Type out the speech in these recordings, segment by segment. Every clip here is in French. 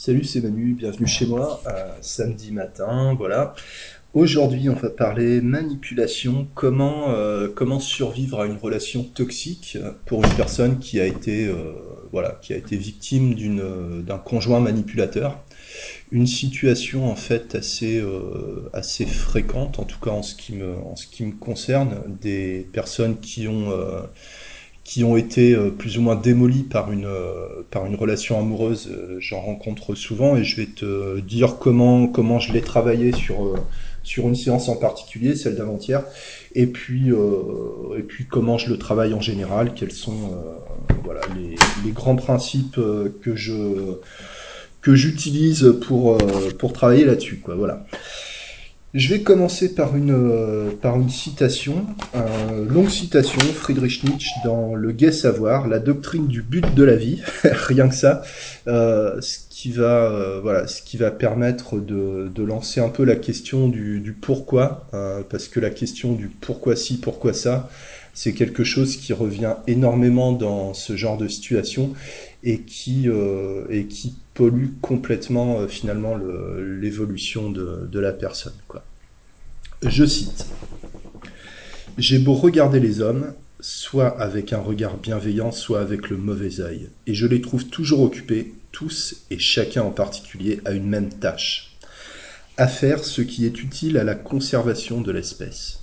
Salut, c'est Manu, bienvenue chez moi, euh, samedi matin, voilà. Aujourd'hui, on va parler manipulation, comment, euh, comment survivre à une relation toxique pour une personne qui a été, euh, voilà, victime d'un conjoint manipulateur. Une situation en fait assez, fréquente, en tout cas en ce qui me, concerne, des personnes qui ont, qui ont été euh, plus ou moins démolies par une, euh, par une relation amoureuse. Euh, J'en rencontre souvent et je vais te dire comment, comment je l'ai travaillé sur, sur une séance en particulier, celle d'avant-hier, et puis, et puis comment je le travaille en général, quels sont voilà, les, les grands principes que je que j'utilise pour, pour travailler là-dessus. Quoi, voilà. Je vais commencer par une, euh, par une citation, longue citation, Friedrich Nietzsche dans Le Gai Savoir, la doctrine du but de la vie, rien que ça, euh, ce qui va, euh, voilà, ce qui va permettre de, de lancer un peu la question du, du pourquoi, euh, parce que la question du pourquoi ci, pourquoi ça, c'est quelque chose qui revient énormément dans ce genre de situation et qui, euh, et qui pollue complètement euh, finalement le- l'évolution de, la personne. Je cite J'ai beau regarder les hommes, soit avec un regard bienveillant, soit avec le mauvais œil, et je les trouve toujours occupés, tous et chacun en particulier, à une même tâche à faire ce qui est utile à la conservation de l'espèce.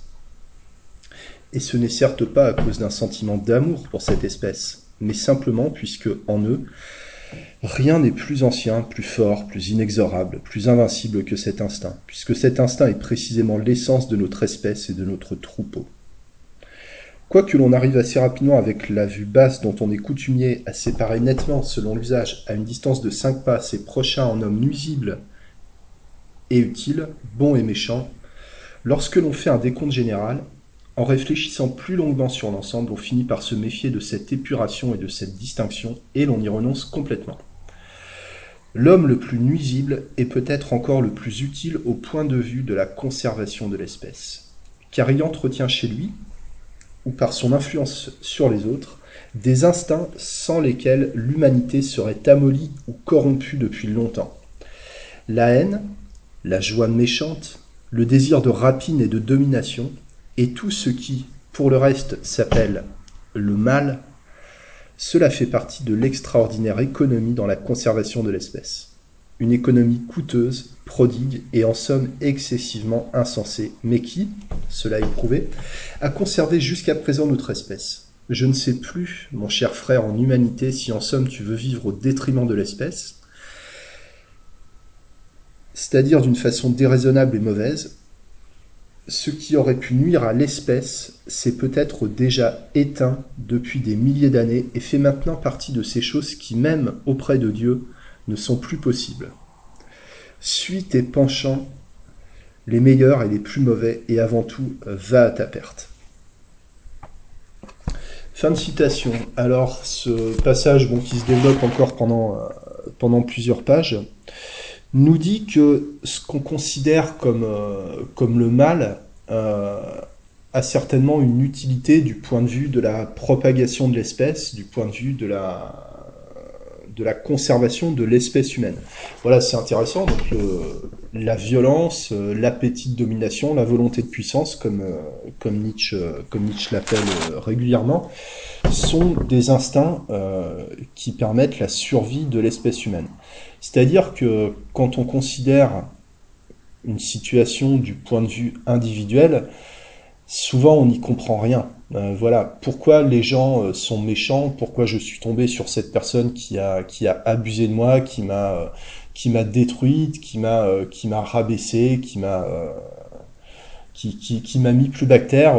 Et ce n'est certes pas à cause d'un sentiment d'amour pour cette espèce, mais simplement puisque en eux, rien n'est plus ancien, plus fort, plus inexorable, plus invincible que cet instinct, puisque cet instinct est précisément l'essence de notre espèce et de notre troupeau. Quoique l'on arrive assez rapidement avec la vue basse dont on est coutumier à séparer nettement, selon l'usage, à une distance de cinq pas, ses prochains en hommes nuisibles et utiles, bons et méchants, lorsque l'on fait un décompte général, en réfléchissant plus longuement sur l'ensemble, on finit par se méfier de cette épuration et de cette distinction, et l'on y renonce complètement. L'homme le plus nuisible est peut-être encore le plus utile au point de vue de la conservation de l'espèce, car il entretient chez lui, ou par son influence sur les autres, des instincts sans lesquels l'humanité serait amollie ou corrompue depuis longtemps. La haine, la joie méchante, le désir de rapine et de domination, et tout ce qui, pour le reste, s'appelle le mal, cela fait partie de l'extraordinaire économie dans la conservation de l'espèce. Une économie coûteuse, prodigue et en somme excessivement insensée, mais qui, cela est prouvé, a conservé jusqu'à présent notre espèce. Je ne sais plus, mon cher frère en humanité, si en somme tu veux vivre au détriment de l'espèce, c'est-à-dire d'une façon déraisonnable et mauvaise, ce qui aurait pu nuire à l'espèce s'est peut-être déjà éteint depuis des milliers d'années et fait maintenant partie de ces choses qui, même auprès de Dieu, ne sont plus possibles. Suis tes penchants, les meilleurs et les plus mauvais, et avant tout, va à ta perte. Fin de citation. Alors, ce passage qui se développe encore pendant, euh, pendant plusieurs pages nous dit que ce qu'on considère comme, euh, le mal euh, a certainement une utilité du point de vue de la propagation de l'espèce, du point de vue de la, conservation de l'espèce humaine. Voilà, c'est intéressant. Donc, la violence, euh, l'appétit de domination, la volonté de puissance, comme, comme Nietzsche, l'appelle régulièrement, sont des instincts qui permettent la survie de l'espèce humaine. C'est-à-dire que quand on considère une situation du point de vue individuel, souvent on n'y comprend rien. Euh, voilà, pourquoi les gens euh, sont méchants, pourquoi je suis tombé sur cette personne qui a, abusé de moi, qui m'a euh, détruite, qui m'a qui m'a rabaissé, qui m'a qui, m'a mis plus bactère.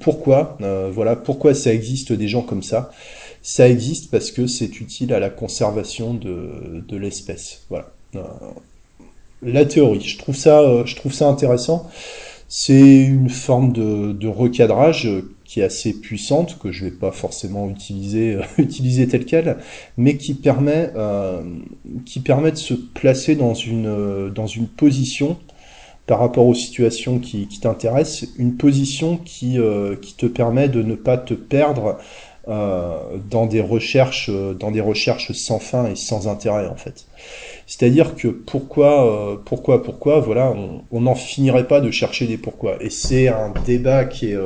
pourquoi? Voilà, pourquoi ça existe des gens comme ça? Ça existe parce que c'est utile à la conservation de, de l'espèce. Voilà. Euh, la théorie, je trouve ça, euh, je trouve ça intéressant. C'est une forme de, de recadrage euh, qui est assez puissante, que je vais pas forcément utiliser, utiliser telle quelle, mais qui permet, qui permet de se placer dans une, dans une position par rapport aux situations qui, qui t'intéressent, une position qui, qui te permet de ne pas te perdre dans des recherches, dans des recherches sans fin et sans intérêt en fait. C'est-à-dire que pourquoi, pourquoi, pourquoi, voilà, on n'en finirait pas de chercher des pourquoi. Et c'est un débat qui est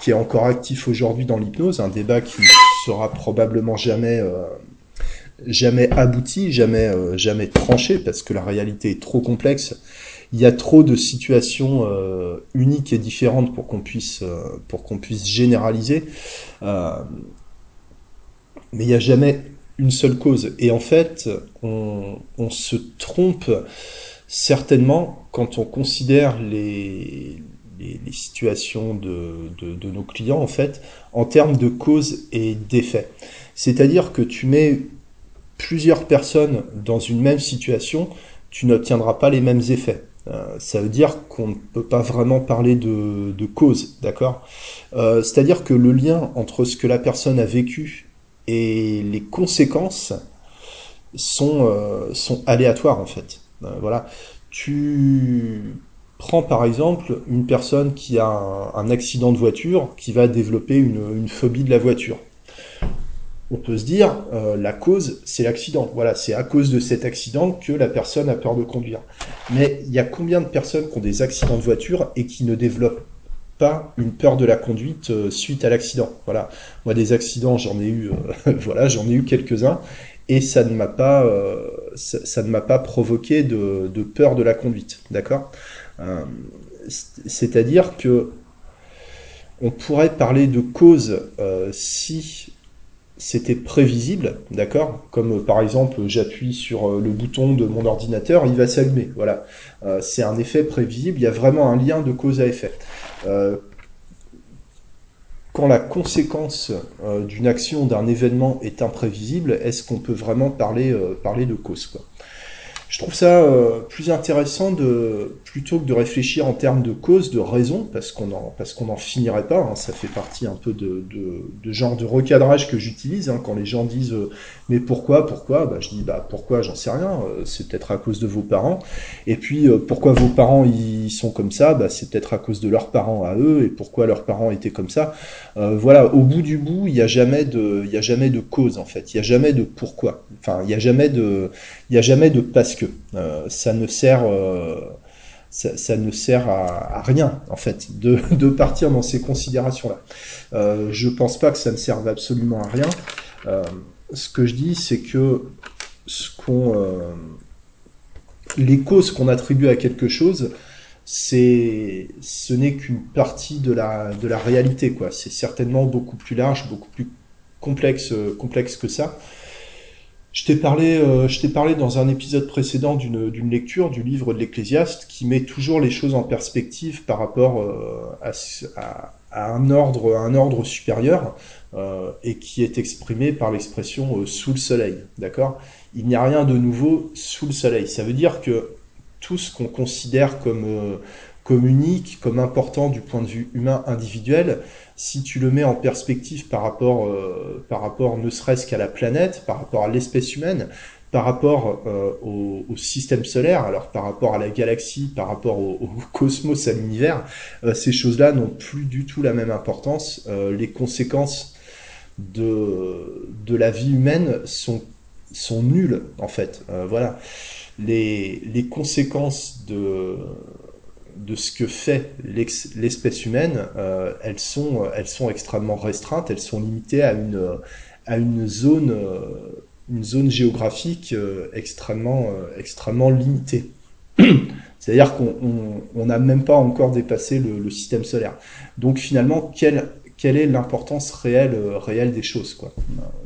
qui est encore actif aujourd'hui dans l'hypnose, un débat qui sera probablement jamais jamais abouti, jamais, euh, jamais tranché, parce que la réalité est trop complexe. Il y a trop de situations euh, uniques et différentes pour qu'on puisse, euh, pour qu'on puisse généraliser. mais il n'y a jamais une seule cause. Et en fait, on, se trompe certainement quand on considère les, situations de, nos clients, en fait, en termes de cause et d'effet. C'est-à-dire que tu mets plusieurs personnes dans une même situation, tu n'obtiendras pas les mêmes effets. Euh, ça veut dire qu'on ne peut pas vraiment parler de, cause, d'accord euh, C'est-à-dire que le lien entre ce que la personne a vécu et les conséquences sont, euh, aléatoires en fait. Voilà. Tu prends par exemple une personne qui a un, accident de voiture qui va développer une phobie de la voiture on peut se dire euh, la cause c'est l'accident. Voilà, c'est à cause de cet accident que la personne a peur de conduire. Mais il y a combien de personnes qui ont des accidents de voiture et qui ne développent pas une peur de la conduite euh, suite à l'accident? Voilà, moi des accidents j'en ai eu, euh, voilà, j'en ai eu quelques-uns et ça ne m'a pas, ça, ne m'a pas provoqué de, de, peur de la conduite, d'accord? C'est-à-dire que on pourrait parler de cause si c'était prévisible, d'accord? Comme euh, par exemple, j'appuie sur euh, le bouton de mon ordinateur, il va s'allumer. Voilà, euh, c'est un effet prévisible. Il y a vraiment un lien de cause à effet. Quand la conséquence d'une action, d'un événement est imprévisible, est-ce qu'on peut vraiment parler, de cause je trouve ça euh, plus intéressant de plutôt que de réfléchir en termes de cause, de raison, parce qu'on en parce qu'on n'en finirait pas. Hein, ça fait partie un peu de, de, de genre de recadrage que j'utilise hein, quand les gens disent euh, mais pourquoi pourquoi? Bah, je dis bah pourquoi j'en sais rien. Euh, c'est peut-être à cause de vos parents. Et puis euh, pourquoi vos parents ils sont comme ça? Bah, c'est peut-être à cause de leurs parents à eux et pourquoi leurs parents étaient comme ça. voilà, au bout du bout, il n'y a jamais de il a jamais de cause en fait. Il y a jamais de pourquoi. Enfin, il y a jamais de il y a jamais de parce que euh, ça ne sert euh, ça, ne sert à, rien en fait de, partir dans ces considérations là euh, je pense pas que ça ne serve absolument à rien. Euh, ce que je dis c'est que ce qu'on les causes qu'on attribue à quelque chose c'est ce n'est qu'une partie de la de la réalité quoi. C'est certainement beaucoup plus large beaucoup plus complexe complexe que ça je t'ai parlé, euh, parlé dans un épisode précédent d'une, lecture du livre de l'Ecclésiaste qui met toujours les choses en perspective par rapport euh, à, un ordre, un ordre supérieur euh, et qui est exprimé par l'expression sous le soleil. D'accord? Il n'y a rien de nouveau sous le soleil. Ça veut dire que tout ce qu'on considère comme comme unique, comme important du point de vue humain individuel, si tu le mets en perspective par rapport, euh, par rapport ne serait-ce qu'à la planète, par rapport à l'espèce humaine, par rapport euh, au, système solaire, alors par rapport à la galaxie, par rapport au, cosmos, à l'univers, euh, ces choses-là n'ont plus du tout la même importance. Les conséquences de, de la vie humaine sont, sont nulles, en fait. Voilà. Les, les conséquences de, de ce que fait l'espèce humaine, euh, elles, sont, extrêmement restreintes, elles sont limitées à une, euh, zone géographique euh, extrêmement, limitée. C'est-à-dire qu'on n'a même pas encore dépassé le, système solaire. Donc finalement, quelle, est l'importance réelle, réelle des choses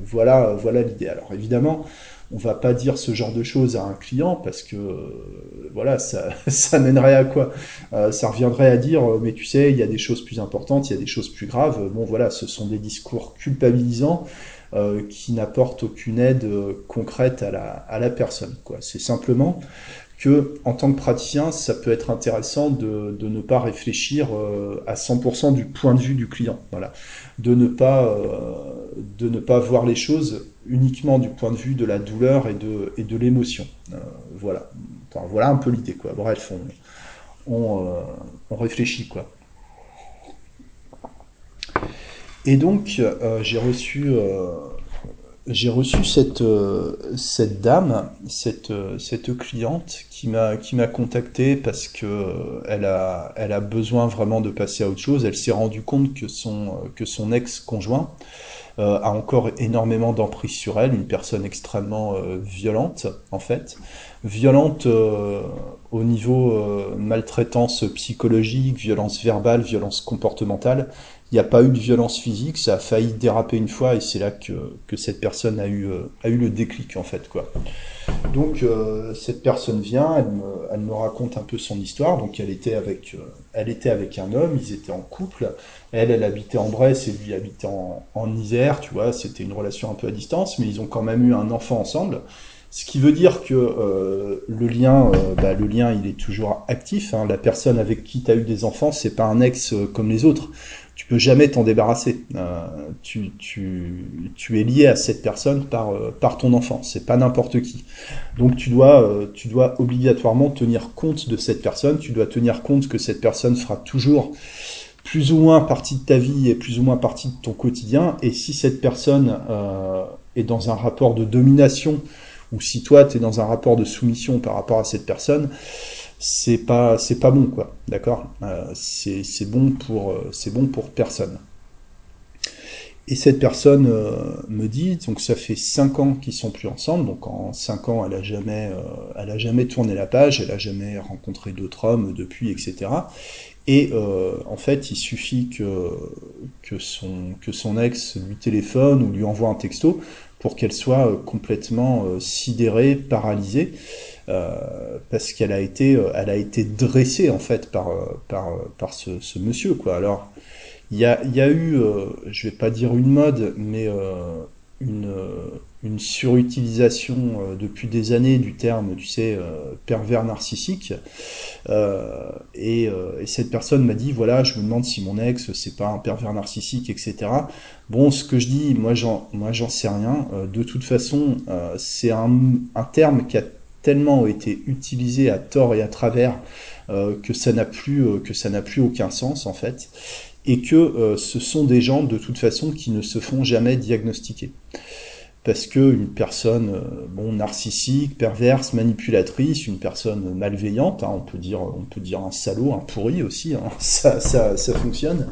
voilà l'idée. Alors évidemment, on va pas dire ce genre de choses à un client parce que euh, voilà ça, ça mènerait à quoi? Euh, ça reviendrait à dire euh, mais tu sais il y a des choses plus importantes il y a des choses plus graves. Bon voilà ce sont des discours culpabilisants qui n'apportent aucune aide concrète à la, personne quoi. C'est simplement que en tant que praticien, ça peut être intéressant de, ne pas réfléchir à 100% du point de vue du client. Voilà, de ne pas voir les choses uniquement du point de vue de la douleur et de et de l'émotion. Euh, voilà, un peu l'idée quoi. Bref, on on, réfléchit quoi. Et donc, euh, j'ai reçu, euh, j'ai reçu cette, euh, cette dame, cette, cliente qui m'a, qui contacté parce que elle a, elle besoin vraiment de passer à autre chose. Elle s'est rendue compte que que son ex-conjoint a encore énormément d'emprise sur elle, une personne extrêmement violente en fait, violente au niveau maltraitance psychologique, violence verbale, violence comportementale, il n'y a pas eu de violence physique, ça a failli déraper une fois et c'est là que, que, cette personne a eu, euh, a eu le déclic en fait. quoi. Donc euh, cette personne vient, elle me, elle me, raconte un peu son histoire. Donc elle était, avec, euh, elle était avec un homme, ils étaient en couple. Elle, elle habitait en Bresse et lui habitait en, en Isère, tu vois, c'était une relation un peu à distance, mais ils ont quand même eu un enfant ensemble. Ce qui veut dire que euh, le lien, euh, bah, le lien, il est toujours actif. Hein. La personne avec qui tu as eu des enfants, c'est pas un ex euh, comme les autres tu peux jamais t'en débarrasser. Euh, tu, tu, tu, es lié à cette personne par, par ton enfant. C'est pas n'importe qui. Donc tu dois, tu dois obligatoirement tenir compte de cette personne. Tu dois tenir compte que cette personne fera toujours plus ou moins partie de ta vie et plus ou moins partie de ton quotidien. Et si cette personne est dans un rapport de domination ou si toi tu es dans un rapport de soumission par rapport à cette personne, c'est pas c'est pas bon quoi. D'accord? Euh, c'est bon pour euh, c'est bon pour personne. Et cette personne euh, me dit donc ça fait cinq ans qu'ils sont plus ensemble. Donc en cinq ans elle a jamais elle a jamais tourné la page elle a jamais rencontré d'autres hommes depuis etc et en fait, il suffit que, que, son, que son ex lui téléphone ou lui envoie un texto pour qu'elle soit complètement sidérée, paralysée. Euh, parce qu'elle a été, euh, a été dressée en fait par euh, par par ce, monsieur quoi. Alors il y a, y a eu, je vais pas dire une mode, mais une, une surutilisation depuis des années du terme, tu sais, pervers narcissique. et, et, cette personne m'a dit, voilà, je me demande si mon ex, c'est pas un pervers narcissique, etc. Bon, ce que je dis, moi, j'en, sais rien. de toute façon, c'est un, un terme qui a tellement été utilisé à tort et à travers euh, que ça n'a plus euh, que ça n'a plus aucun sens en fait et que euh, ce sont des gens de toute façon qui ne se font jamais diagnostiquer parce que une personne bon narcissique, perverse, manipulatrice, une personne malveillante, hein, on peut dire on peut dire un salaud, un pourri aussi, hein, ça, fonctionne,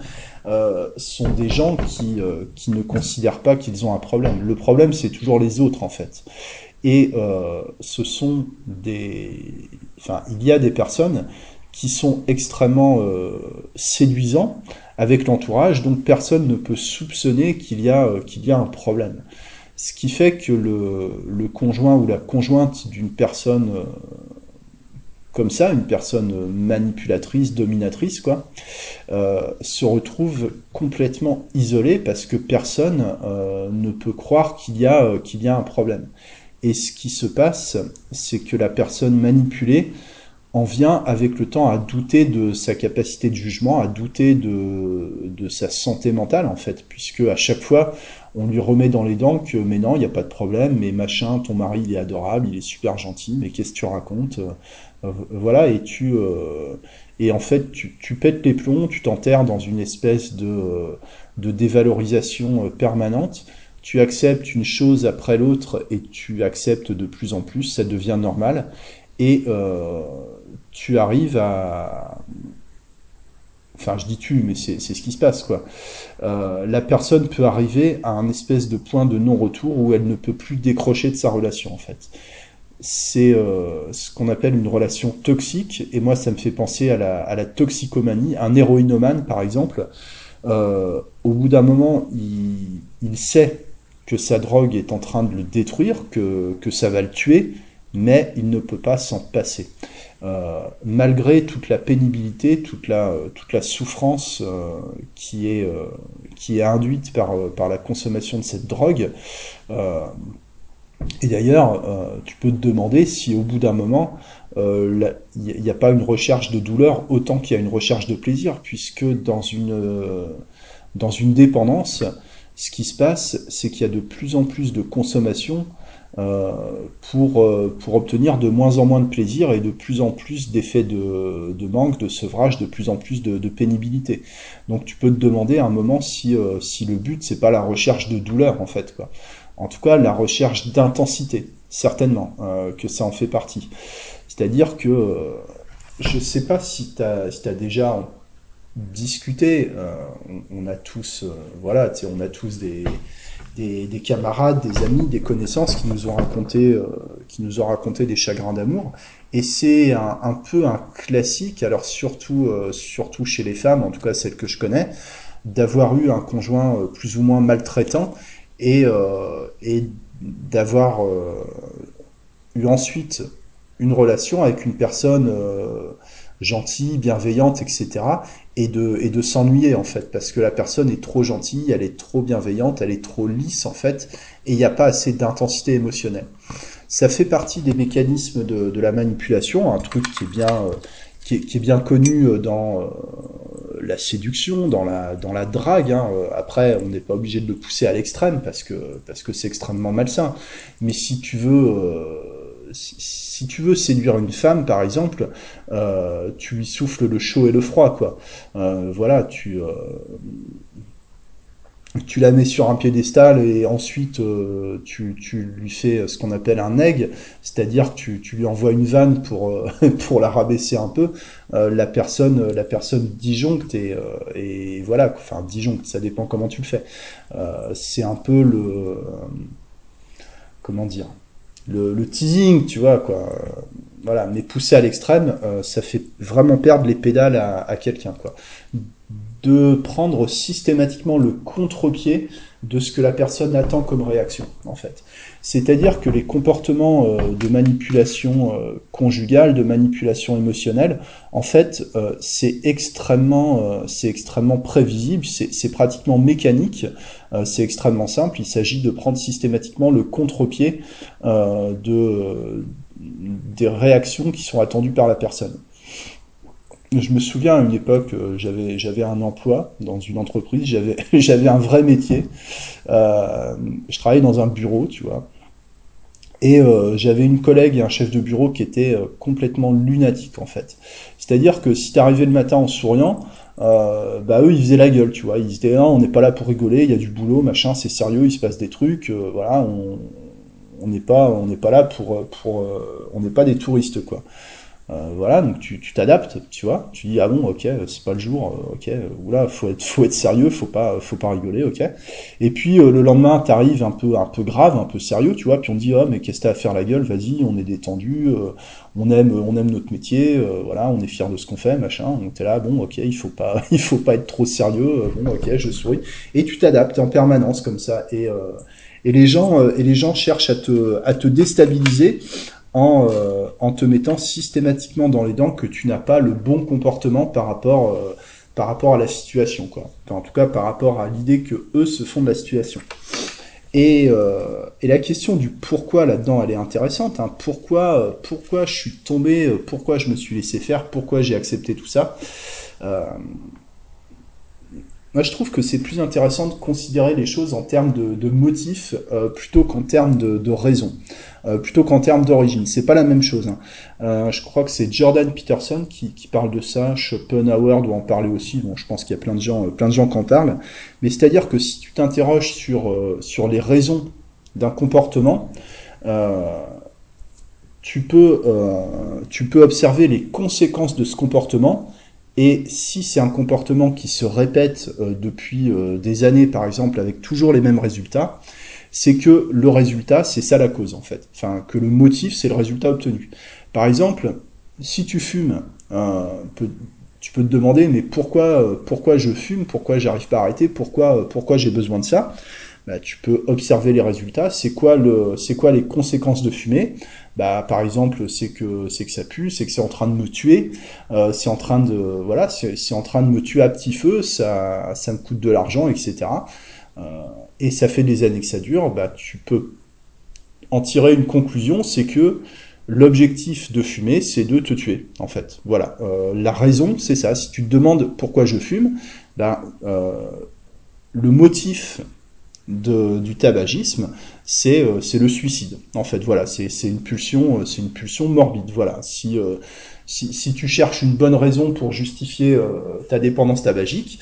euh, sont des gens qui qui ne considèrent pas qu'ils ont un problème. Le problème c'est toujours les autres en fait. Et euh, ce sont des, enfin, il y a des personnes qui sont extrêmement euh, séduisants avec l'entourage, donc personne ne peut soupçonner qu'il y euh, qu'il y a un problème. Ce qui fait que le, conjoint ou la conjointe d'une personne euh, comme ça, une personne manipulatrice, dominatrice, quoi, euh, se retrouve complètement isolée parce que personne euh, ne peut croire qu'il y a un problème. Et ce qui se passe, c'est que la personne manipulée en vient avec le temps à douter de sa capacité de jugement, à douter de, de sa santé mentale en fait, puisque à chaque fois on lui remet dans les dents que mais non, il n'y a pas de problème, mais machin, ton mari il est adorable, il est super gentil, mais qu'est-ce que tu racontes euh, Voilà, et tu euh, et en fait tu, tu pètes les plombs, tu t'enterres dans une espèce de, de dévalorisation euh, permanente tu acceptes une chose après l'autre et tu acceptes de plus en plus, ça devient normal, et euh, tu arrives à... Enfin, je dis tu, mais c'est ce qui se passe, quoi. Euh, la personne peut arriver à un espèce de point de non-retour où elle ne peut plus décrocher de sa relation, en fait. C'est euh, ce qu'on appelle une relation toxique, et moi, ça me fait penser à la, à la toxicomanie. Un héroïnomane, par exemple, au bout d'un moment, il, il sait que sa drogue est en train de le détruire, que, que ça va le tuer, mais il ne peut pas s'en passer. Euh, malgré toute la pénibilité, toute la, toute la souffrance euh, qui, est, euh, qui est induite par, par la consommation de cette drogue. Euh, et d'ailleurs, euh, tu peux te demander si au bout d'un moment, il n'y a, a, pas une recherche de douleur autant qu'il y a une recherche de plaisir, puisque dans une, dans une dépendance, ce qui se passe, c'est qu'il y a de plus en plus de consommation pour, pour obtenir de moins en moins de plaisir et de plus en plus d'effets de, de, manque, de sevrage, de plus en plus de, pénibilité. Donc tu peux te demander à un moment si, si le but c'est pas la recherche de douleur en fait quoi. En tout cas la recherche d'intensité, certainement que ça en fait partie. C'est-à-dire que je sais pas si tu as, si as déjà discuter. Euh, on, a tous, euh, voilà, on a tous des, des, camarades, des amis, des connaissances qui nous ont raconté, euh, qui nous ont raconté des chagrins d'amour. Et c'est un, peu un classique, alors surtout, surtout chez les femmes, en tout cas celles que je connais, d'avoir eu un conjoint plus ou moins maltraitant et, et d'avoir eu ensuite une relation avec une personne gentille, bienveillante, etc. Et de, et de s'ennuyer en fait, parce que la personne est trop gentille, elle est trop bienveillante, elle est trop lisse en fait, et il n'y a pas assez d'intensité émotionnelle. Ça fait partie des mécanismes de, de, la manipulation, un truc qui est bien, euh, qui, est, qui est bien connu euh, dans euh, la séduction, dans la, dans la drague. Hein. Après, on n'est pas obligé de le pousser à l'extrême parce que parce que c'est extrêmement malsain. Mais si tu veux si, tu veux séduire une femme, par exemple, euh, tu lui souffles le chaud et le froid, quoi. Euh, voilà, tu euh, tu la mets sur un piédestal et ensuite tu, lui fais ce qu'on appelle un egg, c'est-à-dire tu, tu lui envoies une vanne pour pour la rabaisser un peu. la personne la personne disjoncte et voilà, enfin disjoncte, ça dépend comment tu le fais. c'est un peu le comment dire le, teasing, tu vois, quoi. Voilà, mais poussé à l'extrême, euh, ça fait vraiment perdre les pédales à, à quelqu'un, quoi. De prendre systématiquement le contre-pied de ce que la personne attend comme réaction, en fait. C'est-à-dire que les comportements euh, de manipulation euh, conjugale, de manipulation émotionnelle, en fait, euh, c'est extrêmement, c'est extrêmement prévisible, c'est pratiquement mécanique, c'est extrêmement simple. Il s'agit de prendre systématiquement le contre-pied de des réactions qui sont attendues par la personne. Je me souviens à une époque, j'avais j'avais un emploi dans une entreprise, j'avais un vrai métier. Je travaillais dans un bureau, tu vois. Et euh, j'avais une collègue et un chef de bureau qui étaient euh, complètement lunatiques en fait. C'est-à-dire que si t'arrivais le matin en souriant, euh, bah eux ils faisaient la gueule, tu vois. Ils disaient non, on n'est pas là pour rigoler, il y a du boulot, machin, c'est sérieux, il se passe des trucs, voilà, on n'est pas on pas là pour pour on n'est pas des touristes quoi. Euh, voilà, donc tu t'adaptes, tu, vois. Tu dis ah bon, ok, c'est pas le jour, euh, ok. Ou faut être faut être sérieux, faut pas faut pas rigoler, ok. Et puis euh, le lendemain, t'arrives un peu un peu grave, un peu sérieux, tu vois. Puis on dit oh mais qu'est-ce que t'as à faire la gueule, vas-y, on est détendu, on aime on aime notre métier, voilà, on est fier de ce qu'on fait, machin. Donc t'es là, bon, ok, il faut pas il faut pas être trop sérieux, bon, ok, je souris. Et tu t'adaptes en permanence comme ça et et les gens et les gens cherchent à te à te déstabiliser en, euh, en te mettant systématiquement dans les dents que tu n'as pas le bon comportement par rapport, euh, par rapport à la situation, quoi. en tout cas, par rapport à l'idée que eux se font de la situation. Et, euh, et la question du pourquoi là-dedans, elle est intéressante. Hein. Pourquoi, pourquoi je suis tombé, pourquoi je me suis laissé faire, pourquoi j'ai accepté tout ça. Moi, je trouve que c'est plus intéressant de considérer les choses en termes de, motifs euh, plutôt qu'en termes de, de raison, euh, plutôt qu'en termes d'origine. C'est pas la même chose. Hein. Euh, je crois que c'est Jordan Peterson qui, parle de ça. Schopenhauer doit en parler aussi. Bon, je pense qu'il y a plein de gens, plein de gens qui en parlent. Mais c'est-à-dire que si tu t'interroges sur sur les raisons d'un comportement, tu peux tu peux observer les conséquences de ce comportement et si c'est un comportement qui se répète euh, depuis euh, des années, par exemple, avec toujours les mêmes résultats, c'est que le résultat, c'est ça la cause, en fait. Enfin, que le motif, c'est le résultat obtenu. Par exemple, si tu fumes, euh, tu peux te demander, mais pourquoi, pourquoi je fume? Pourquoi j'arrive pas à arrêter? Pourquoi, pourquoi j'ai besoin de ça? Bah, tu peux observer les résultats. C'est quoi le, quoi les conséquences de fumer? Bah, par exemple, c'est que que ça pue, c'est que c'est en train de me tuer, euh, c'est en train de voilà, en train de me tuer à petit feu, ça ça me coûte de l'argent, etc. Euh, et ça fait des années que ça dure. Bah, tu peux en tirer une conclusion, c'est que l'objectif de fumer, c'est de te tuer, en fait. Voilà. Euh, la raison, c'est ça. Si tu te demandes pourquoi je fume, bah, le motif du tabagisme, c'est c'est le suicide. En fait, voilà, c'est une pulsion, c'est une pulsion morbide. Voilà, si, si, si tu cherches une bonne raison pour justifier ta dépendance tabagique,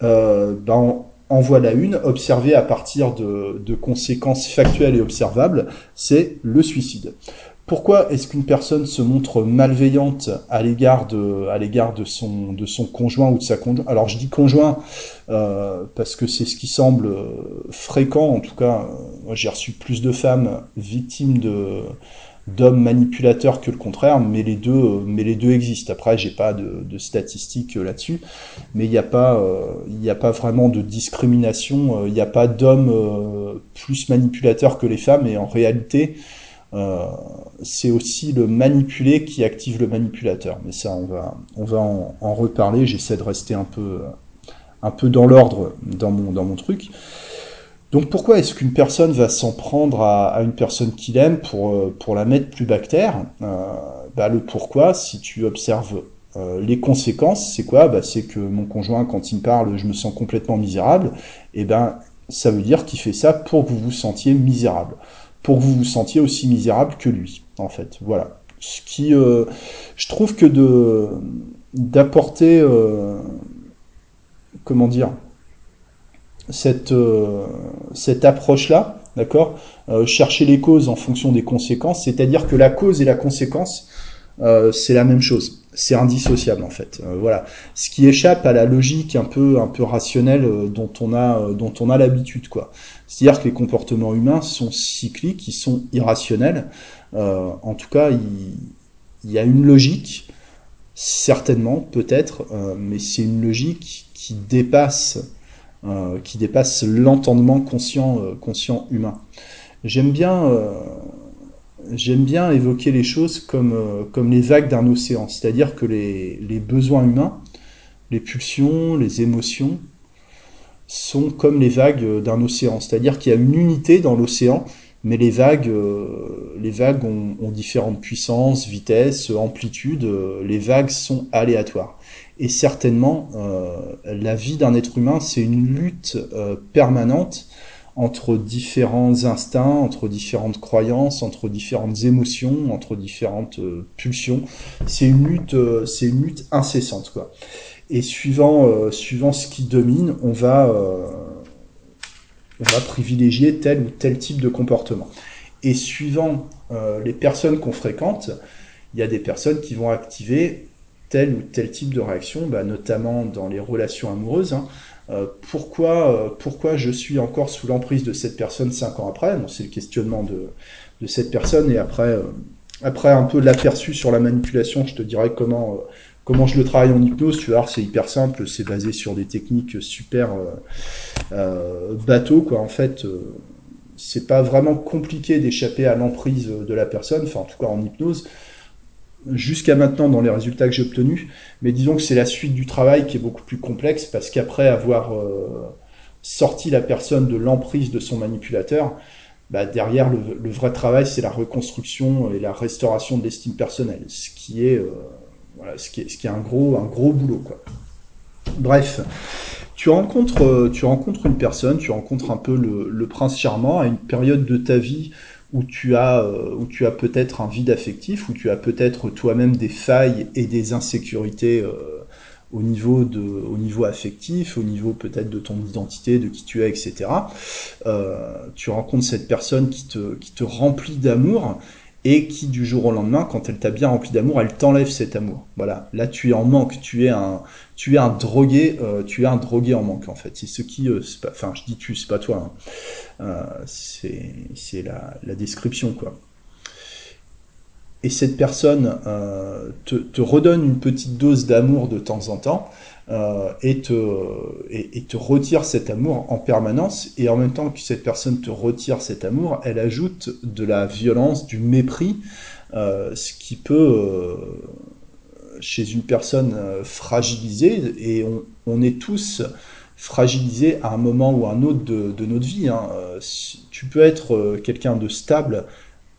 ben en voilà une, observée à partir de, de conséquences factuelles et observables, c'est le suicide. Pourquoi est-ce qu'une personne se montre malveillante à l'égard de, à l'égard de son, de son conjoint ou de sa conjointe? Alors je dis conjoint euh, parce que c'est ce qui semble fréquent. En tout cas, moi j'ai reçu plus de femmes victimes de d'hommes manipulateurs que le contraire, mais les deux, mais les deux existent. Après, j'ai pas de, de, statistiques là-dessus, mais il n'y a pas, euh, il a pas vraiment de discrimination. Euh, il n'y a pas d'hommes euh, plus manipulateurs que les femmes, et en réalité, euh, c'est aussi le manipulé qui active le manipulateur. Mais ça, on va, on va en, reparler. J'essaie de rester un peu, un peu dans l'ordre dans mon, dans mon truc. Donc pourquoi est-ce qu'une personne va s'en prendre à, une personne qu'il aime pour, euh, pour la mettre plus bactère? Euh, bah, Le pourquoi, si tu observes les conséquences, c'est quoi? Bah, C'est que mon conjoint, quand il me parle, je me sens complètement misérable. Et eh ben, ça veut dire qu'il fait ça pour que vous vous sentiez misérable pour que vous vous sentiez aussi misérable que lui, en fait. Voilà. Ce qui, euh, je trouve que de d'apporter, euh, comment dire, cette euh, cette approche-là, d'accord, chercher les causes en fonction des conséquences, c'est-à-dire que la cause et la conséquence, c'est la même chose c'est indissociable en fait. voilà, ce qui échappe à la logique un peu un peu rationnelle dont on a dont on a l'habitude quoi. C'est-à-dire que les comportements humains sont cycliques, ils sont irrationnels. Euh, en tout cas, il, y a une logique, certainement, peut-être, euh, mais c'est une logique qui dépasse, euh, qui dépasse l'entendement conscient, conscient humain. J'aime bien, j'aime bien évoquer les choses comme, comme les vagues d'un océan, c'est-à-dire que les, les besoins humains, les pulsions, les émotions, sont comme les vagues d'un océan, c'est-à-dire qu'il y a une unité dans l'océan, mais les vagues, euh, les vagues ont, différentes puissances, vitesses, amplitudes, les vagues sont aléatoires. Et certainement, euh, la vie d'un être humain, c'est une lutte euh, permanente entre différents instincts, entre différentes croyances, entre différentes émotions, entre différentes pulsions. C'est une lutte, c'est une lutte incessante, quoi. Et suivant, euh, suivant ce qui domine, on va, euh, on va privilégier tel ou tel type de comportement. Et suivant euh, les personnes qu'on fréquente, il y a des personnes qui vont activer tel ou tel type de réaction, bah, notamment dans les relations amoureuses. Hein. Pourquoi, pourquoi je suis encore sous l'emprise de cette personne cinq ans après? Bon, C'est le questionnement de, cette personne. Et après, après un peu l'aperçu sur la manipulation, je te dirais comment Comment je le travaille en hypnose, tu vois, c'est hyper simple, c'est basé sur des techniques super euh, euh bateau, quoi. En fait, euh, c'est pas vraiment compliqué d'échapper à l'emprise de la personne, enfin en tout cas en hypnose, jusqu'à maintenant dans les résultats que j'ai obtenus. Mais disons que c'est la suite du travail qui est beaucoup plus complexe parce qu'après avoir euh, sorti la personne de l'emprise de son manipulateur, bah, derrière le, vrai travail, c'est la reconstruction et la restauration de l'estime personnelle, ce qui est voilà, ce qui est, un gros, un gros boulot, quoi. Bref, tu rencontres, euh, tu rencontres une personne, tu rencontres un peu le prince charmant à une période de ta vie où tu as, euh, où tu as peut-être un vide affectif, où tu as peut-être toi-même des failles et des insécurités euh, au niveau affectif, au niveau peut-être de ton identité, de qui tu es, etc. Euh, tu rencontres cette personne qui te remplit d'amour et qui du jour au lendemain, quand elle t'a bien rempli d'amour, elle t'enlève cet amour. Voilà, là tu es en manque, tu es un, drogué, euh, tu es un drogué en manque en fait. C'est ce qui, euh, enfin je dis tu, c'est pas toi, hein. euh, c'est, la, la description quoi. Et cette personne te redonne une petite dose d'amour de temps en temps, euh, et, te, et, te retire cet amour en permanence. Et en même temps que cette personne te retire cet amour, elle ajoute de la violence, du mépris, euh, ce qui peut, euh, chez une personne fragilisée, et on, est tous fragilisés à un moment ou à un autre de, notre vie. Hein. Tu peux être quelqu'un de stable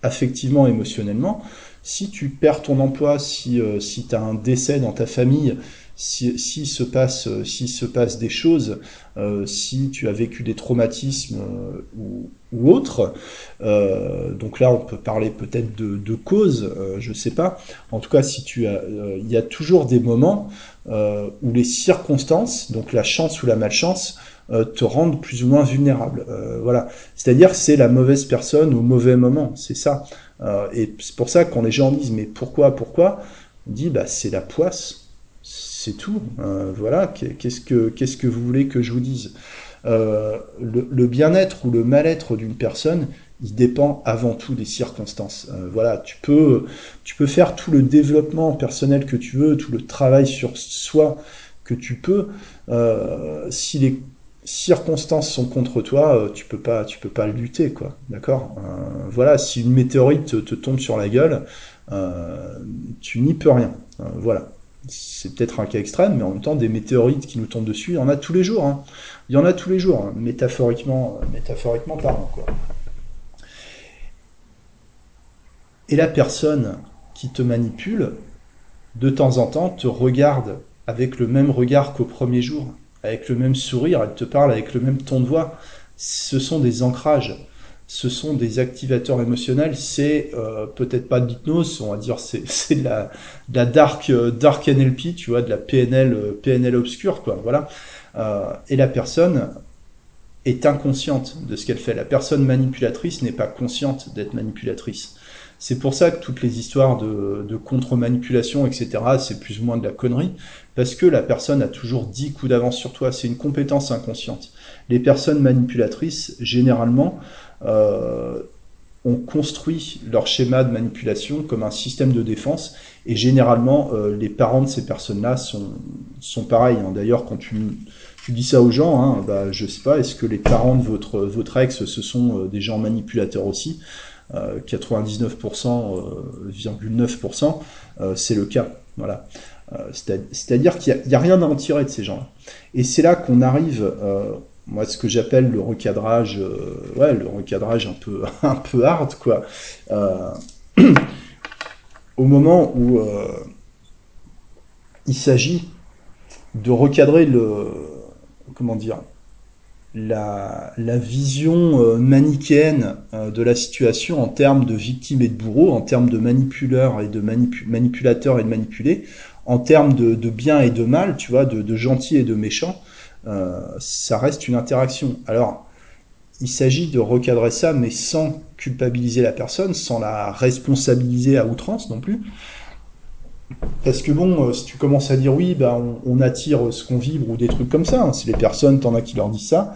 affectivement, émotionnellement. Si tu perds ton emploi, si, si tu as un décès dans ta famille, si, se passe, si se passe des choses, euh, si tu as vécu des traumatismes euh, ou, ou autres, euh, donc là on peut parler peut-être de, causes, euh, je sais pas. En tout cas, si tu as, il y a toujours des moments où les circonstances, donc la chance ou la malchance, te rendent plus ou moins vulnérable. voilà. C'est-à-dire c'est la mauvaise personne au mauvais moment, c'est ça. et c'est pour ça quand les gens disent mais pourquoi, pourquoi, on dit bah c'est la poisse c'est tout. Euh, voilà, qu'est-ce que, qu'est-ce que vous voulez que je vous dise? Euh, Le, bien-être ou le mal-être d'une personne, il dépend avant tout des circonstances. Euh, voilà, tu peux, tu peux faire tout le développement personnel que tu veux, tout le travail sur soi que tu peux. si les circonstances sont contre toi, tu peux pas, tu peux pas lutter, quoi. D'accord? Voilà, si une météorite te tombe sur la gueule, tu n'y peux rien. voilà c'est peut-être un cas extrême, mais en même temps, des météorites qui nous tombent dessus, il y en a tous les jours. Hein. Il y en a tous les jours, hein, métaphoriquement, euh, métaphoriquement parlant. Quoi. Et la personne qui te manipule, de temps en temps, te regarde avec le même regard qu'au premier jour, avec le même sourire, elle te parle avec le même ton de voix. Ce sont des ancrages ce sont des activateurs émotionnels. C'est euh, peut-être pas de l'hypnose, on va dire c'est de la, de la dark euh, dark NLP, tu vois, de la PNL euh, PNL obscure, quoi. Voilà. Euh, et la personne est inconsciente de ce qu'elle fait. La personne manipulatrice n'est pas consciente d'être manipulatrice. C'est pour ça que toutes les histoires de, de contre-manipulation, etc., c'est plus ou moins de la connerie, parce que la personne a toujours 10 coups d'avance sur toi. C'est une compétence inconsciente. Les personnes manipulatrices, généralement, euh, ont construit leur schéma de manipulation comme un système de défense. Et généralement, euh, les parents de ces personnes-là sont, pareils. Hein. D'ailleurs, quand tu, tu, dis ça aux gens, hein, bah, je sais pas, est-ce que les parents de votre, votre ex, ce sont euh, des gens manipulateurs aussi? 99,9%, c'est le cas. Voilà. C'est-à-dire qu'il n'y a, a, rien à en tirer de ces gens-là. Et c'est là qu'on arrive moi ce que j'appelle le recadrage euh, ouais le recadrage un peu un peu hard quoi. Euh, au moment où euh, il s'agit de recadrer le comment dire la, la vision manichéenne de la situation en termes de victimes et de bourreaux, en termes de manipuleurs et de manipulateurs et de manipulés, en termes de, bien et de mal, tu vois, de, de gentils et de méchants, euh, ça reste une interaction. Alors, il s'agit de recadrer ça, mais sans culpabiliser la personne, sans la responsabiliser à outrance non plus. Parce que bon, euh, si tu commences à dire oui, bah, on, attire ce qu'on vibre ou des trucs comme ça, hein, si les personnes, t'en as qui leur disent ça,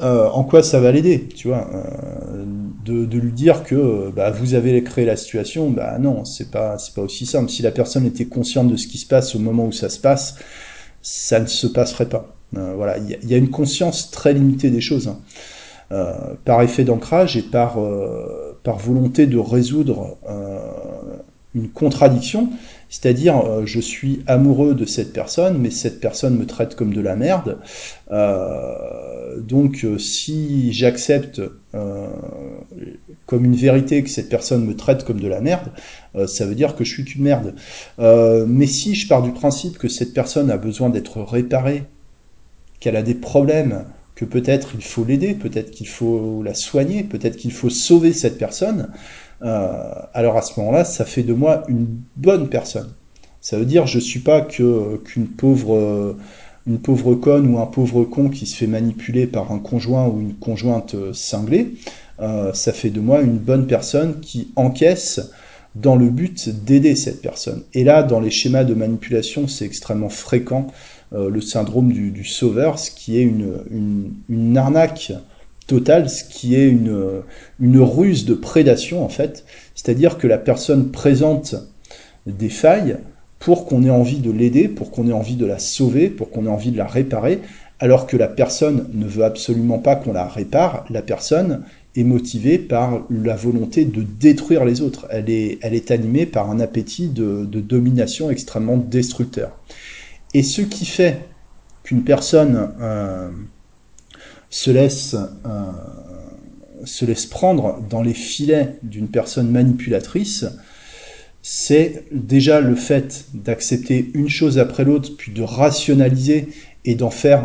euh, en quoi ça va l'aider, tu vois euh, de, lui dire que bah, vous avez créé la situation, bah non, c'est pas pas aussi simple. Si la personne était consciente de ce qui se passe au moment où ça se passe, ça ne se passerait pas. Euh, voilà, il y, a une conscience très limitée des choses. Hein. Euh, par effet d'ancrage et par, euh, par volonté de résoudre une contradiction, c'est-à-dire je suis amoureux de cette personne, mais cette personne me traite comme de la merde. donc si j'accepte comme une vérité que cette personne me traite comme de la merde, ça veut dire que je suis qu'une merde. mais si je pars du principe que cette personne a besoin d'être réparée, qu'elle a des problèmes, que peut-être il faut l'aider, peut-être qu'il faut la soigner, peut-être qu'il faut sauver cette personne, euh, alors à ce moment-là, ça fait de moi une bonne personne. Ça veut dire je suis pas qu'une pauvre une pauvre conne ou un pauvre con qui se fait manipuler par un conjoint ou une conjointe cinglée. Euh, ça fait de moi une bonne personne qui encaisse dans le but d'aider cette personne. Et là, dans les schémas de manipulation, c'est extrêmement fréquent euh, le syndrome du, sauveur, ce qui est une, arnaque totale, ce qui est une ruse de prédation en fait. C'est-à-dire que la personne présente des failles pour qu'on ait envie de l'aider, pour qu'on ait envie de la sauver, pour qu'on ait envie de la réparer, alors que la personne ne veut absolument pas qu'on la répare, la personne est motivée par la volonté de détruire les autres. Elle est, animée par un appétit de, domination extrêmement destructeur. Et ce qui fait qu'une personne euh, euh, se laisse prendre dans les filets d'une personne manipulatrice, c'est déjà le fait d'accepter une chose après l'autre, puis de rationaliser et d'en faire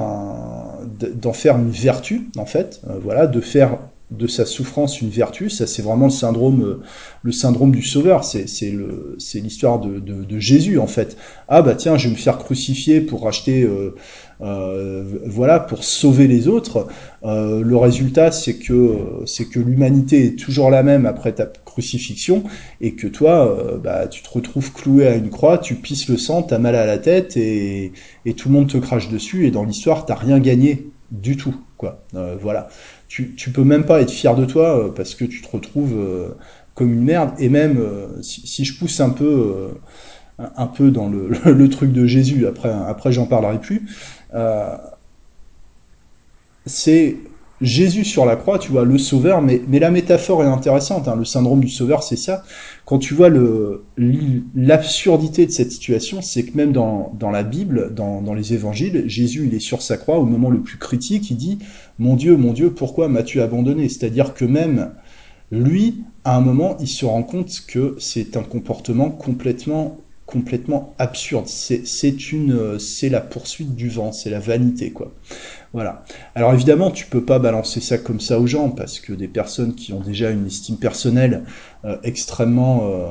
une vertu, en fait, euh, voilà, de faire de sa souffrance une vertu. Ça, c'est vraiment le syndrome, euh, le syndrome du sauveur. C'est, l'histoire de, de, Jésus en fait. Ah bah tiens, je vais me faire crucifier pour racheter, euh, euh, voilà, pour sauver les autres. Le résultat, c'est que que l'humanité est toujours la même après ta crucifixion et que toi, bah, tu te retrouves cloué à une croix, tu pisses le sang, t'as mal à la tête et, et tout le monde te crache dessus et dans l'histoire, t'as rien gagné du tout, quoi. Voilà tu, peux même pas être fier de toi euh, parce que tu te retrouves euh, comme une merde. Et même euh, si, je pousse un peu, un peu dans le, le, truc de Jésus, après, après j'en parlerai plus, c'est Jésus sur la croix, tu vois, le sauveur, mais, mais la métaphore est intéressante, hein, le syndrome du sauveur, c'est ça. Quand tu vois l'absurdité de cette situation, c'est que même dans, dans la Bible, dans, dans, les évangiles, Jésus, il est sur sa croix au moment le plus critique, il dit, mon Dieu, mon Dieu, pourquoi m'as-tu abandonné? C'est-à-dire que même lui, à un moment, il se rend compte que c'est un comportement complètement complètement absurde. C'est une, c'est la poursuite du vent, c'est la vanité, quoi. Voilà. Alors évidemment, tu peux pas balancer ça comme ça aux gens parce que des personnes qui ont déjà une estime personnelle euh, extrêmement, euh,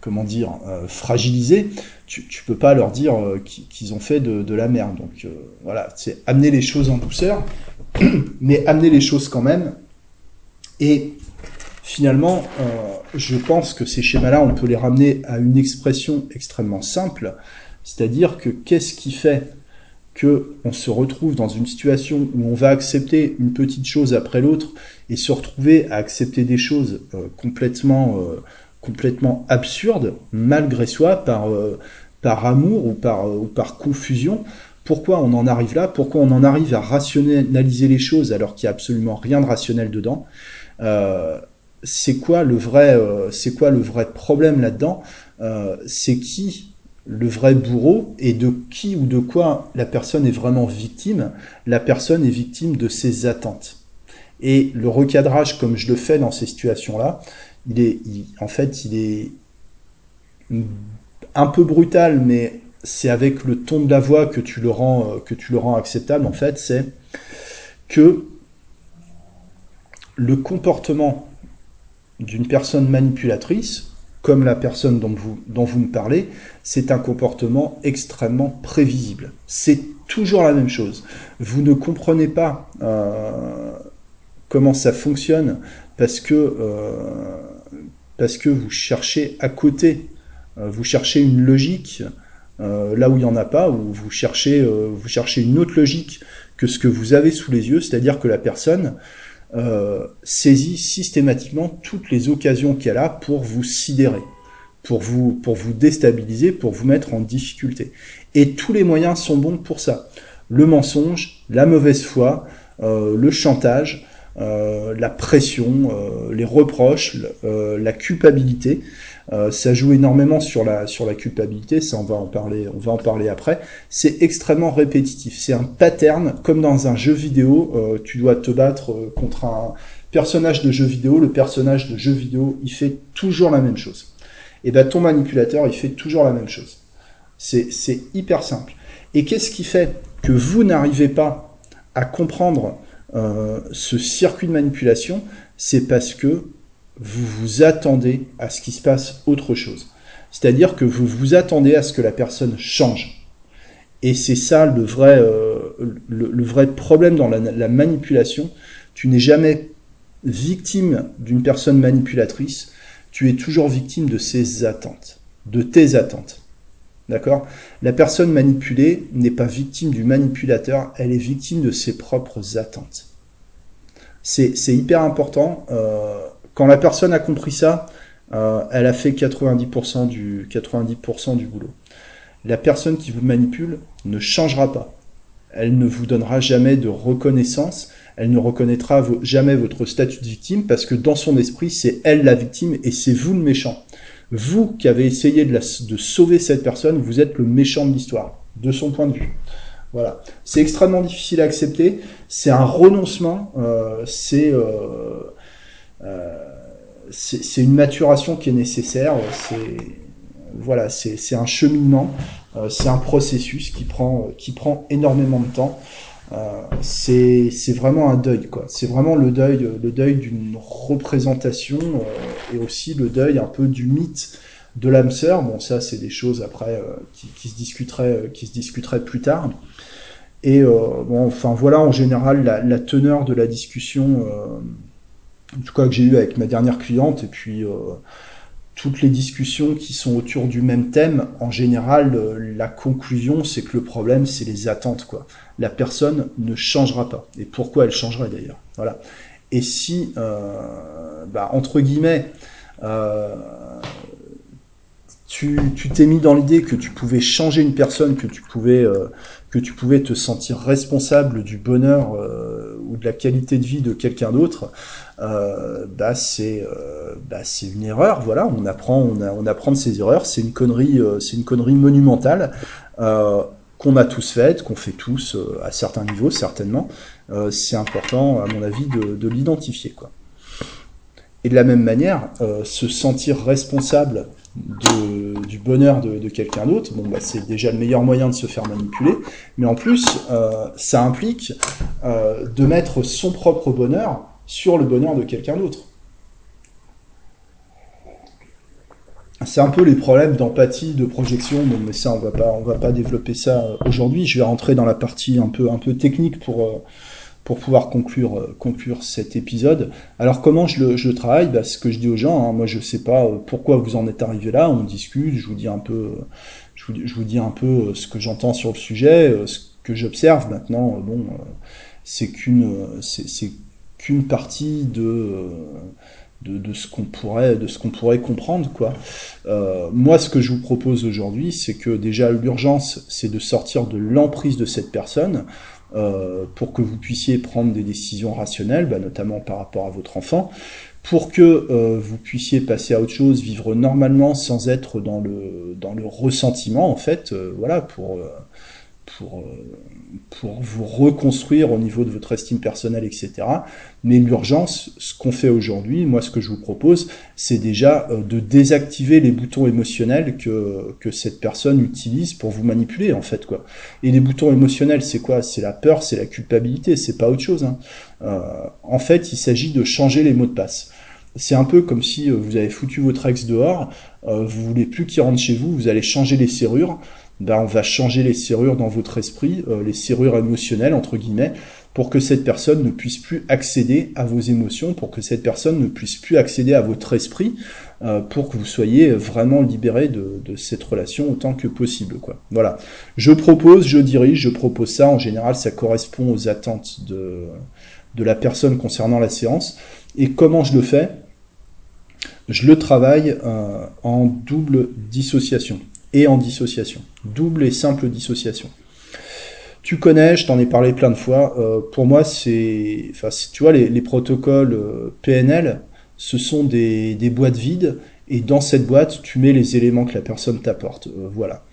comment dire, euh, fragilisée, tu, tu peux pas leur dire qu'ils ont fait de, la merde. Donc voilà, c'est amener les choses en douceur, mais amener les choses quand même. Et finalement, je pense que ces schémas-là, on peut les ramener à une expression extrêmement simple, c'est-à-dire que qu'est-ce qui fait que on se retrouve dans une situation où on va accepter une petite chose après l'autre et se retrouver à accepter des choses euh, complètement euh, complètement absurdes malgré soi par euh, par amour ou par ou par confusion. Pourquoi on en arrive là? Pourquoi on en arrive à rationaliser les choses alors qu'il y a absolument rien de rationnel dedans? C'est quoi c'est quoi le vrai problème là-dedans? C'est qui le vrai bourreau et de qui ou de quoi la personne est vraiment victime. La personne est victime de ses attentes. Et le recadrage, comme je le fais dans ces situations-là, il est, en fait, il est un peu brutal, mais c'est avec le ton de la voix que tu le rends, que tu le rends acceptable. En fait, c'est que le comportement d'une personne manipulatrice, comme la personne dont vous, me parlez, c'est un comportement extrêmement prévisible. C'est toujours la même chose. Vous ne comprenez pas euh, comment ça fonctionne parce que, euh, parce que vous cherchez à côté, euh, vous cherchez une logique là où il n'y en a pas, ou vous cherchez une autre logique que ce que vous avez sous les yeux, c'est-à-dire que la personne euh, saisit systématiquement toutes les occasions qu'elle a pour vous sidérer, pour vous, pour vous déstabiliser, pour vous mettre en difficulté. Et tous les moyens sont bons pour ça. Le mensonge, la mauvaise foi, euh, le chantage, euh, la pression, les reproches, la culpabilité. Euh, ça joue énormément sur la sur la culpabilité, ça on va en parler, on va en parler après. C'est extrêmement répétitif, c'est un pattern comme dans un jeu vidéo. Euh, tu dois te battre euh, contre un personnage de jeu vidéo. Le personnage de jeu vidéo, il fait toujours la même chose. Et ben ton manipulateur, il fait toujours la même chose. C'est hyper simple. Et qu'est-ce qui fait que vous n'arrivez pas à comprendre ce circuit de manipulation? C'est parce que vous vous attendez à ce qu'il se passe autre chose. C'est-à-dire que vous vous attendez à ce que la personne change. Et c'est ça le vrai, euh, le, vrai problème dans la, la manipulation. Tu n'es jamais victime d'une personne manipulatrice, tu es toujours victime de ses attentes, de tes attentes. D'accord? La personne manipulée n'est pas victime du manipulateur, elle est victime de ses propres attentes. C'est hyper important. Euh, quand la personne a compris ça, euh, elle a fait 90% du, 90% du boulot. La personne qui vous manipule ne changera pas. Elle ne vous donnera jamais de reconnaissance. Elle ne reconnaîtra jamais votre statut de victime parce que dans son esprit, c'est elle la victime et c'est vous le méchant. Vous qui avez essayé de, de sauver cette personne, vous êtes le méchant de l'histoire, de son point de vue. Voilà. C'est extrêmement difficile à accepter. C'est un renoncement. Euh, c'est euh, c'est une maturation qui est nécessaire. C'est voilà, c'est un cheminement, euh, c'est un processus qui prend qui prend énormément de temps. Euh, c'est vraiment un deuil quoi. C'est vraiment le deuil le deuil d'une représentation et aussi le deuil un peu du mythe de l'âme sœur. Bon, ça c'est des choses après qui, se discuteraient qui se discuteraient plus tard. Et euh, bon, enfin voilà en général la, teneur de la discussion, euh, en tout cas que j'ai eu avec ma dernière cliente, et puis euh, toutes les discussions qui sont autour du même thème, en général, la conclusion, c'est que le problème, c'est les attentes, quoi. La personne ne changera pas. Et pourquoi elle changerait d'ailleurs? Voilà. Et si, euh, bah, entre guillemets, euh, tu t'es mis dans l'idée que tu pouvais changer une personne, que tu pouvais euh, que tu pouvais te sentir responsable du bonheur euh, ou de la qualité de vie de quelqu'un d'autre, euh, bah c'est euh, bah c'est une erreur. Voilà, on apprend on, apprend de ses erreurs. C'est une connerie euh, c'est une connerie monumentale qu'on a tous faite, qu'on fait tous à certains niveaux certainement. c'est important à mon avis de, de l'identifier quoi. Et de la même manière, se sentir responsable du bonheur de, quelqu'un d'autre, bon, bah, c'est déjà le meilleur moyen de se faire manipuler, mais en plus, euh, ça implique euh, de mettre son propre bonheur sur le bonheur de quelqu'un d'autre. C'est un peu les problèmes d'empathie, de projection, mais ça, on va pas, on va pas développer ça aujourd'hui. Je vais rentrer dans la partie un peu, un peu technique pour, euh, pour pouvoir conclure, euh, conclure cet épisode. Alors comment je le, travaille? Bah, Ce que je dis aux gens, hein, moi je sais pas euh, pourquoi vous en êtes arrivé là, on discute, je vous dis un peu, euh, je vous, dis un peu ce que j'entends sur le sujet, ce que j'observe maintenant. Bon, c'est qu'une, partie de de, ce qu'on pourrait pourrait comprendre quoi. Moi ce que je vous propose aujourd'hui c'est que déjà l'urgence c'est de sortir de l'emprise de cette personne euh, pour que vous puissiez prendre des décisions rationnelles, bah, notamment par rapport à votre enfant, pour que euh, vous puissiez passer à autre chose, vivre normalement sans être dans le dans le ressentiment en fait, euh, voilà pour pour, euh, pour vous reconstruire au niveau de votre estime personnelle, etc. Mais l'urgence, ce qu'on fait aujourd'hui, moi ce que je vous propose, c'est déjà euh, de désactiver les boutons émotionnels que, que cette personne utilise pour vous manipuler, en fait. quoi. Et les boutons émotionnels, c'est quoi? C'est la peur, c'est la culpabilité, c'est pas autre chose. Hein. Euh, en fait, il s'agit de changer les mots de passe. C'est un peu comme si vous avez foutu votre ex dehors, euh, vous voulez plus qu'il rentre chez vous, vous allez changer les serrures, ben, on va changer les serrures dans votre esprit, euh, les serrures émotionnelles, entre guillemets, pour que cette personne ne puisse plus accéder à vos émotions, pour que cette personne ne puisse plus accéder à votre esprit, euh, pour que vous soyez vraiment libéré de, cette relation autant que possible. Voilà. Je propose, je dirige, je propose ça. En général, ça correspond aux attentes de, de la personne concernant la séance. Et comment je le fais? Je le travaille euh, en double dissociation et en dissociation. Double et simple dissociation. Tu connais, je t'en ai parlé plein de fois. Euh, pour moi, c'est, enfin, tu vois, les, les protocoles euh, PNL, ce sont des, des, boîtes vides, et dans cette boîte, tu mets les éléments que la personne t'apporte. Euh, voilà.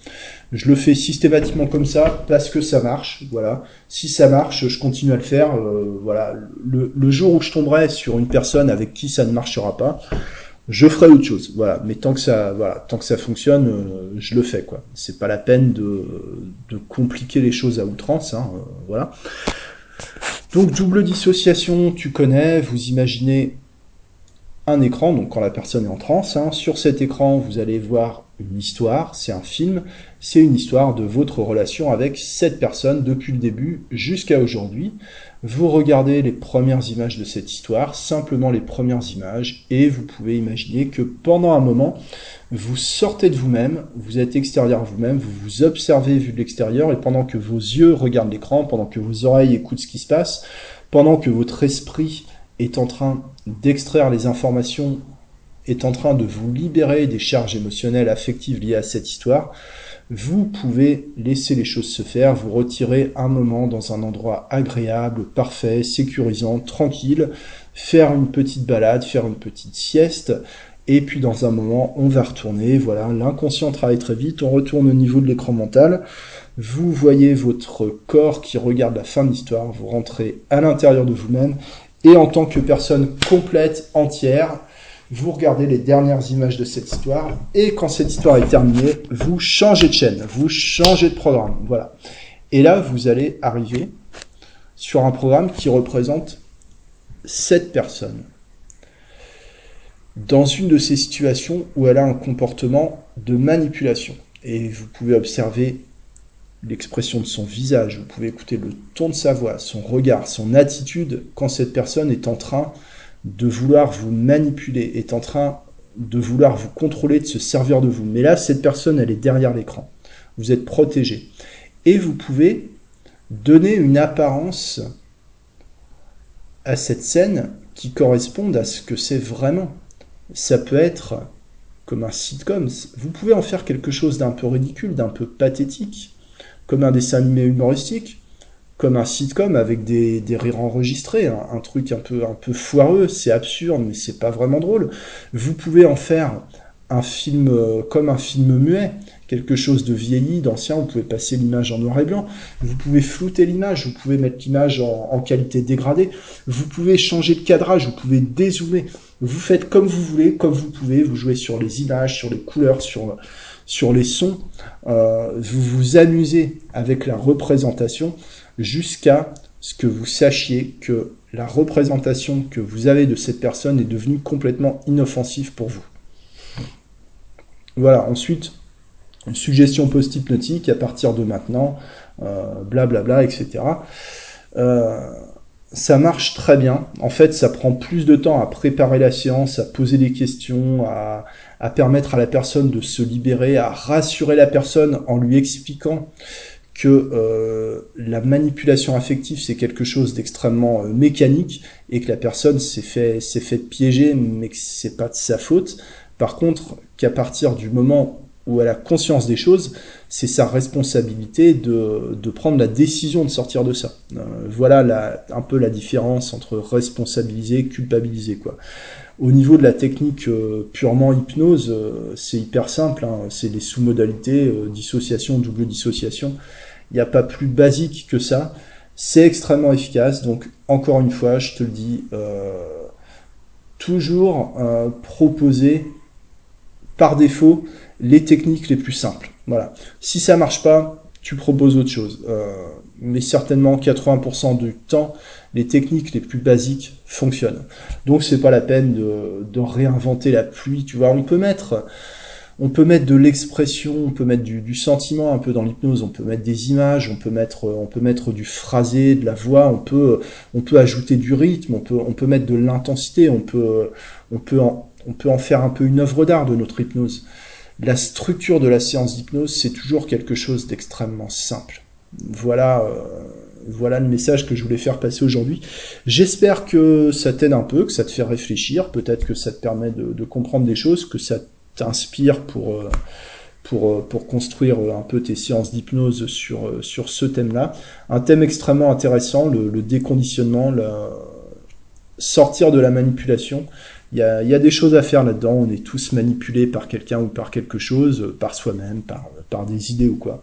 Je le fais systématiquement comme ça parce que ça marche. Voilà. Si ça marche, je continue à le faire. Euh, voilà. Le, le, jour où je tomberai sur une personne avec qui ça ne marchera pas, je ferai autre chose. Voilà. Mais tant que ça, voilà, tant que ça fonctionne, euh, je le fais quoi. C'est pas la peine de, compliquer les choses à outrance. Hein, euh, voilà. Donc double dissociation, tu connais. Vous imaginez un écran, donc quand la personne est en transe. Hein, sur cet écran, vous allez voir une histoire. C'est un film. C'est une histoire de votre relation avec cette personne depuis le début jusqu'à aujourd'hui. Vous regardez les premières images de cette histoire, simplement les premières images, et vous pouvez imaginer que pendant un moment, vous sortez de vous-même, vous êtes extérieur à vous-même, vous vous observez vu de l'extérieur, et pendant que vos yeux regardent l'écran, pendant que vos oreilles écoutent ce qui se passe, pendant que votre esprit est en train d'extraire les informations, est en train de vous libérer des charges émotionnelles, affectives liées à cette histoire, vous pouvez laisser les choses se faire, vous retirer un moment dans un endroit agréable, parfait, sécurisant, tranquille, faire une petite balade, faire une petite sieste, et puis dans un moment, on va retourner, voilà, l'inconscient travaille très vite, on retourne au niveau de l'écran mental, vous voyez votre corps qui regarde la fin de l'histoire, vous rentrez à l'intérieur de vous-même, et en tant que personne complète, entière, vous regardez les dernières images de cette histoire, et quand cette histoire est terminée, vous changez de chaîne, vous changez de programme. Voilà. Et là, vous allez arriver sur un programme qui représente 7 personnes. Dans une de ces situations où elle a un comportement de manipulation. Et vous pouvez observer l'expression de son visage, vous pouvez écouter le ton de sa voix, son regard, son attitude quand cette personne est en train de vouloir vous manipuler, est en train de vouloir vous contrôler, de se servir de vous. Mais là, cette personne, elle est derrière l'écran. Vous êtes protégé. Et vous pouvez donner une apparence à cette scène qui corresponde à ce que c'est vraiment. Ça peut être comme un sitcom. Vous pouvez en faire quelque chose d'un peu ridicule, d'un peu pathétique comme un dessin animé humoristique, comme un sitcom avec des, rires enregistrés, un, truc un peu, un peu foireux, c'est absurde, mais c'est pas vraiment drôle. Vous pouvez en faire un film euh, comme un film muet, quelque chose de vieilli, d'ancien, vous pouvez passer l'image en noir et blanc, vous pouvez flouter l'image, vous pouvez mettre l'image en, en, qualité dégradée, vous pouvez changer de cadrage, vous pouvez dézoomer, vous faites comme vous voulez, comme vous pouvez, vous jouez sur les images, sur les couleurs, sur, sur les sons, euh, vous vous amusez avec la représentation jusqu'à ce que vous sachiez que la représentation que vous avez de cette personne est devenue complètement inoffensive pour vous. Voilà, ensuite, une suggestion post-hypnotique à partir de maintenant, blablabla, euh, bla, etc. Euh, ça marche très bien. En fait, ça prend plus de temps à préparer la séance, à poser des questions, à permettre à la personne de se libérer, à rassurer la personne en lui expliquant que euh, la manipulation affective c'est quelque chose d'extrêmement euh, mécanique et que la personne s'est fait piéger mais que c'est pas de sa faute. Par contre, qu'à partir du moment où elle a conscience des choses, c'est sa responsabilité de, de, prendre la décision de sortir de ça. Euh, voilà un peu la différence entre responsabiliser et culpabiliser. Quoi. Au niveau de la technique purement hypnose, c'est hyper simple, hein. c'est les sous-modalités, dissociation, double dissociation. Il n'y a pas plus basique que ça. C'est extrêmement efficace, donc encore une fois, je te le dis, toujours proposer par défaut les techniques les plus simples. Voilà. Si ça marche pas, tu proposes autre chose. mais certainement 80% du temps, les techniques les plus basiques fonctionnent. Donc c'est pas la peine de, réinventer la pluie, tu vois. On peut mettre, on peut mettre de l'expression, on peut mettre du, sentiment un peu dans l'hypnose, on peut mettre des images, on peut mettre, mettre du phrasé, de la voix, on peut, peut ajouter du rythme, on peut, mettre de l'intensité, on peut, on peut en, faire un peu une œuvre d'art de notre hypnose. La structure de la séance d'hypnose, c'est toujours quelque chose d'extrêmement simple. Voilà. Euh, voilà le message que je voulais faire passer aujourd'hui. J'espère que ça t'aide un peu, que ça te fait réfléchir, peut-être que ça te permet de, comprendre des choses, que ça t'inspire pour, euh, pour, euh, pour construire un peu tes séances d'hypnose sur, euh, sur ce thème-là. Un thème extrêmement intéressant, le, le déconditionnement, la... sortir de la manipulation. Il y, a, il y a, des choses à faire là-dedans. On est tous manipulés par quelqu'un ou par quelque chose, par soi-même, par, par des idées ou quoi.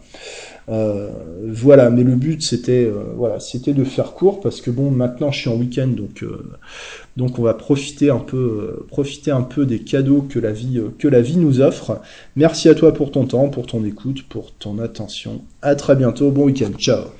Euh, voilà, mais le but c'était euh, voilà, c'était de faire court parce que bon, maintenant je suis en week-end donc euh, donc on va profiter un peu profiter un peu des cadeaux que la vie que la vie nous offre. Merci à toi pour ton temps, pour ton écoute, pour ton attention. À très bientôt, bon week-end, ciao.